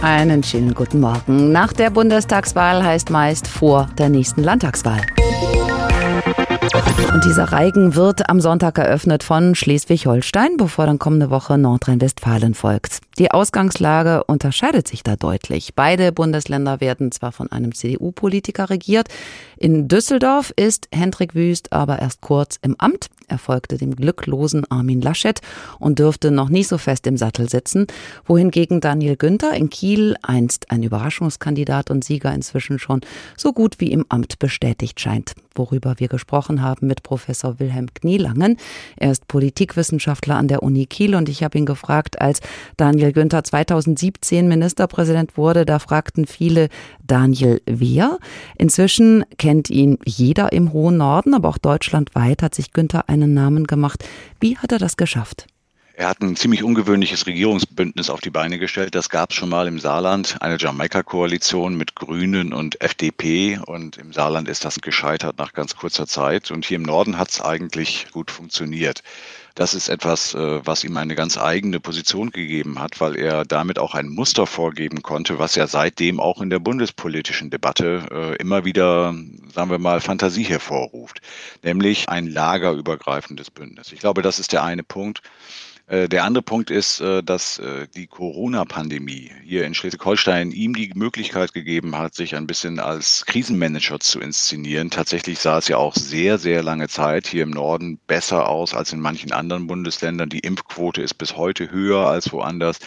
Einen schönen guten Morgen. Nach der Bundestagswahl heißt meist vor der nächsten Landtagswahl. Und dieser Reigen wird am Sonntag eröffnet von Schleswig-Holstein, bevor dann kommende Woche Nordrhein-Westfalen folgt. Die Ausgangslage unterscheidet sich da deutlich. Beide Bundesländer werden zwar von einem CDU-Politiker regiert. In Düsseldorf ist Hendrik Wüst aber erst kurz im Amt. Er folgte dem glücklosen Armin Laschet und dürfte noch nicht so fest im Sattel sitzen, wohingegen Daniel Günther in Kiel, einst ein Überraschungskandidat und Sieger inzwischen schon so gut wie im Amt bestätigt scheint, worüber wir gesprochen haben mit Professor Wilhelm Knielangen. Er ist Politikwissenschaftler an der Uni Kiel und ich habe ihn gefragt, als Daniel Günther 2017 Ministerpräsident wurde, da fragten viele Daniel wer. Inzwischen kennt ihn jeder im hohen Norden, aber auch deutschlandweit hat sich Günther einen Namen gemacht. Wie hat er das geschafft? Er hat ein ziemlich ungewöhnliches Regierungsbündnis auf die Beine gestellt. Das gab es schon mal im Saarland, eine Jamaika-Koalition mit Grünen und FDP. Und im Saarland ist das gescheitert nach ganz kurzer Zeit. Und hier im Norden hat es eigentlich gut funktioniert. Das ist etwas, äh, was ihm eine ganz eigene Position gegeben hat, weil er damit auch ein Muster vorgeben konnte, was ja seitdem auch in der bundespolitischen Debatte äh, immer wieder, sagen wir mal, Fantasie hervorruft, nämlich ein lagerübergreifendes Bündnis. Ich glaube, das ist der eine Punkt. Äh, der andere Punkt ist, dass die Corona-Pandemie hier in Schleswig-Holstein ihm die Möglichkeit gegeben hat, sich ein bisschen als Krisenmanager zu inszenieren. Tatsächlich sah es ja auch sehr, sehr lange Zeit hier im Norden besser aus als in manchen anderen Bundesländern. Die Impfquote ist bis heute höher als woanders.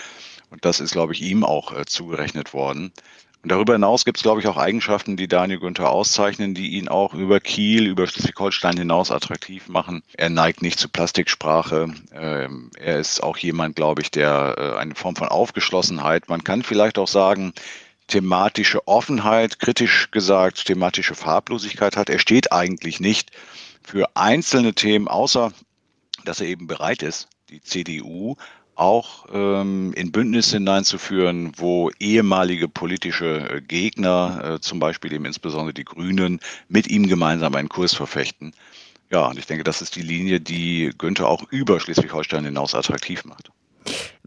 Und das ist, glaube ich, ihm auch zugerechnet worden. Und darüber hinaus gibt es, glaube ich, auch Eigenschaften, die Daniel Günther auszeichnen, die ihn auch über Kiel, über Schleswig-Holstein hinaus attraktiv machen. Er neigt nicht zu Plastiksprache. Ähm, er ist auch jemand, glaube ich, der äh, eine Form von Aufgeschlossenheit, man kann vielleicht auch sagen, thematische Offenheit, kritisch gesagt, thematische Farblosigkeit hat. Er steht eigentlich nicht für einzelne Themen, außer dass er eben bereit ist, die CDU auch ähm, in Bündnisse hineinzuführen, wo ehemalige politische äh, Gegner, äh, zum Beispiel eben insbesondere die Grünen, mit ihm gemeinsam einen Kurs verfechten. Ja, und ich denke, das ist die Linie, die Günther auch über Schleswig-Holstein hinaus attraktiv macht.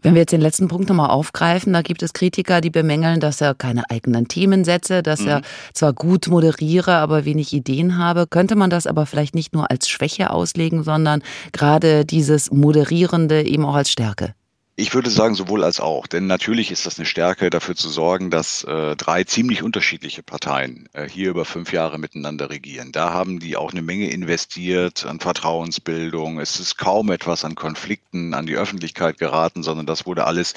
Wenn wir jetzt den letzten Punkt nochmal aufgreifen, da gibt es Kritiker, die bemängeln, dass er keine eigenen Themen setze, dass mhm. er zwar gut moderiere, aber wenig Ideen habe. Könnte man das aber vielleicht nicht nur als Schwäche auslegen, sondern gerade dieses Moderierende eben auch als Stärke? Ich würde sagen, sowohl als auch. Denn natürlich ist das eine Stärke, dafür zu sorgen, dass äh, drei ziemlich unterschiedliche Parteien äh, hier über fünf Jahre miteinander regieren. Da haben die auch eine Menge investiert an Vertrauensbildung. Es ist kaum etwas an Konflikten an die Öffentlichkeit geraten, sondern das wurde alles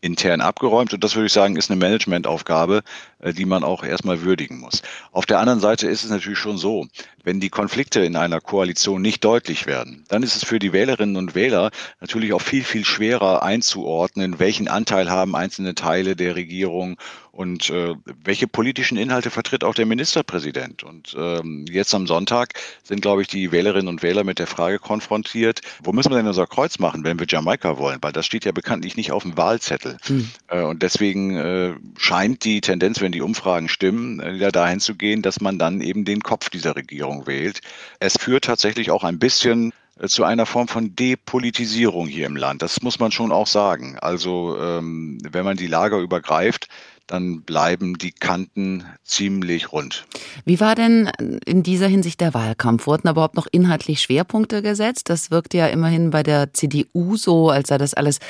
intern abgeräumt. Und das würde ich sagen, ist eine Managementaufgabe, äh, die man auch erstmal würdigen muss. Auf der anderen Seite ist es natürlich schon so, wenn die Konflikte in einer Koalition nicht deutlich werden, dann ist es für die Wählerinnen und Wähler natürlich auch viel, viel schwerer einzuordnen, welchen Anteil haben einzelne Teile der Regierung und äh, welche politischen Inhalte vertritt auch der Ministerpräsident? Und ähm, jetzt am Sonntag sind, glaube ich, die Wählerinnen und Wähler mit der Frage konfrontiert, wo müssen wir denn unser Kreuz machen, wenn wir Jamaika wollen? Weil das steht ja bekanntlich nicht auf dem Wahlzettel. Hm. Äh, und deswegen äh, scheint die Tendenz, wenn die Umfragen stimmen, äh, wieder dahin zu gehen, dass man dann eben den Kopf dieser Regierung wählt. Es führt tatsächlich auch ein bisschen äh, zu einer Form von Depolitisierung hier im Land. Das muss man schon auch sagen. Also ähm, wenn man die Lager übergreift, dann bleiben die Kanten ziemlich rund. Wie war denn in dieser Hinsicht der Wahlkampf? Wurden überhaupt noch inhaltlich Schwerpunkte gesetzt? Das wirkte ja immerhin bei der CDU so, als sei das alles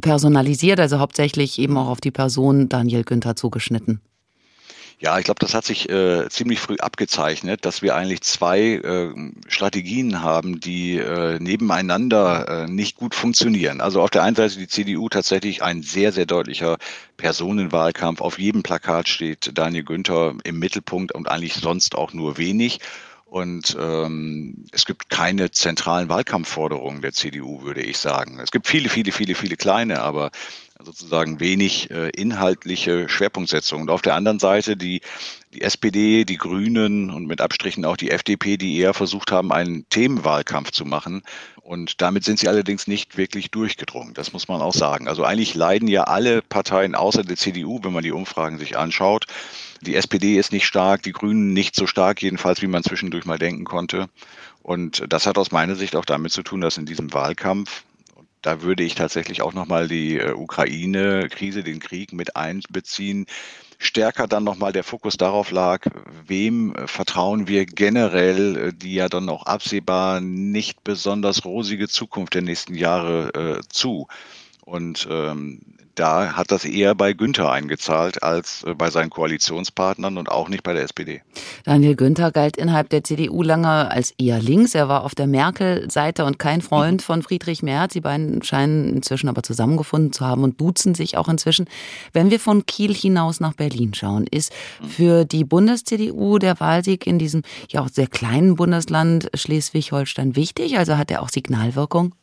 personalisiert, also hauptsächlich eben auch auf die Person Daniel Günther zugeschnitten. Ja, ich glaube, das hat sich äh, ziemlich früh abgezeichnet, dass wir eigentlich zwei äh, Strategien haben, die äh, nebeneinander äh, nicht gut funktionieren. Also auf der einen Seite die CDU tatsächlich ein sehr, sehr deutlicher Personenwahlkampf. Auf jedem Plakat steht Daniel Günther im Mittelpunkt und eigentlich sonst auch nur wenig. Und ähm, es gibt keine zentralen Wahlkampfforderungen der CDU, würde ich sagen. Es gibt viele, viele, viele, viele kleine, aber sozusagen wenig äh, inhaltliche Schwerpunktsetzung. Und auf der anderen Seite die, die SPD, die Grünen und mit Abstrichen auch die FDP, die eher versucht haben, einen Themenwahlkampf zu machen. Und damit sind sie allerdings nicht wirklich durchgedrungen. Das muss man auch sagen. Also eigentlich leiden ja alle Parteien außer der CDU, wenn man die Umfragen sich anschaut. Die SPD ist nicht stark, die Grünen nicht so stark, jedenfalls wie man zwischendurch mal denken konnte. Und das hat aus meiner Sicht auch damit zu tun, dass in diesem Wahlkampf da würde ich tatsächlich auch nochmal die äh, Ukraine-Krise, den Krieg mit einbeziehen. Stärker dann nochmal der Fokus darauf lag, wem äh, vertrauen wir generell äh, die ja dann auch absehbar nicht besonders rosige Zukunft der nächsten Jahre zu. Und ähm, da hat das eher bei Günther eingezahlt als äh, bei seinen Koalitionspartnern und auch nicht bei der SPD. Daniel Günther galt innerhalb der CDU lange als eher links. Er war auf der Merkel-Seite und kein Freund von Friedrich Merz. Die beiden scheinen inzwischen aber zusammengefunden zu haben und duzen sich auch inzwischen. Wenn wir von Kiel hinaus nach Berlin schauen, ist für die Bundes-CDU der Wahlsieg in diesem ja auch sehr kleinen Bundesland Schleswig-Holstein wichtig? Also hat er auch Signalwirkung?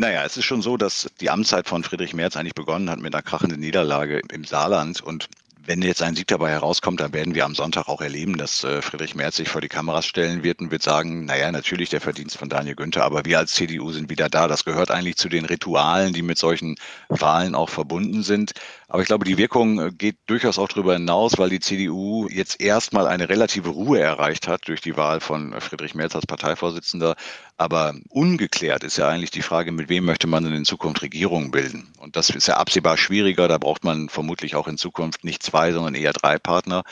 Naja, es ist schon so, dass die Amtszeit von Friedrich Merz eigentlich begonnen hat mit einer krachenden Niederlage im Saarland und wenn jetzt ein Sieg dabei herauskommt, dann werden wir am Sonntag auch erleben, dass äh, Friedrich Merz sich vor die Kameras stellen wird und wird sagen, naja, natürlich der Verdienst von Daniel Günther, aber wir als CDU sind wieder da. Das gehört eigentlich zu den Ritualen, die mit solchen Wahlen auch verbunden sind. Aber ich glaube, die Wirkung äh, geht durchaus auch darüber hinaus, weil die CDU jetzt erstmal eine relative Ruhe erreicht hat durch die Wahl von Friedrich Merz als Parteivorsitzender. Aber ungeklärt ist ja eigentlich die Frage, mit wem möchte man denn in Zukunft Regierungen bilden? Und das ist ja absehbar schwieriger. Da braucht man vermutlich auch in Zukunft nicht zwei, sondern eher drei Partner.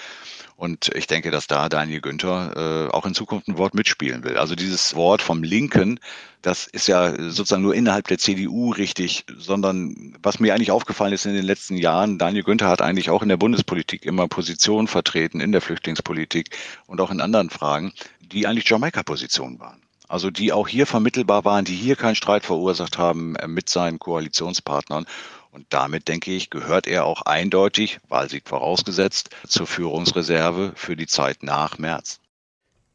Und ich denke, dass da Daniel Günther äh, auch in Zukunft ein Wort mitspielen will. Also dieses Wort vom Linken, das ist ja sozusagen nur innerhalb der CDU richtig, sondern was mir eigentlich aufgefallen ist in den letzten Jahren, Daniel Günther hat eigentlich auch in der Bundespolitik immer Positionen vertreten, in der Flüchtlingspolitik und auch in anderen Fragen, die eigentlich Jamaika-Positionen waren. Also die auch hier vermittelbar waren, die hier keinen Streit verursacht haben äh, mit seinen Koalitionspartnern. Und damit, denke ich, gehört er auch eindeutig, Wahlsieg vorausgesetzt, zur Führungsreserve für die Zeit nach März.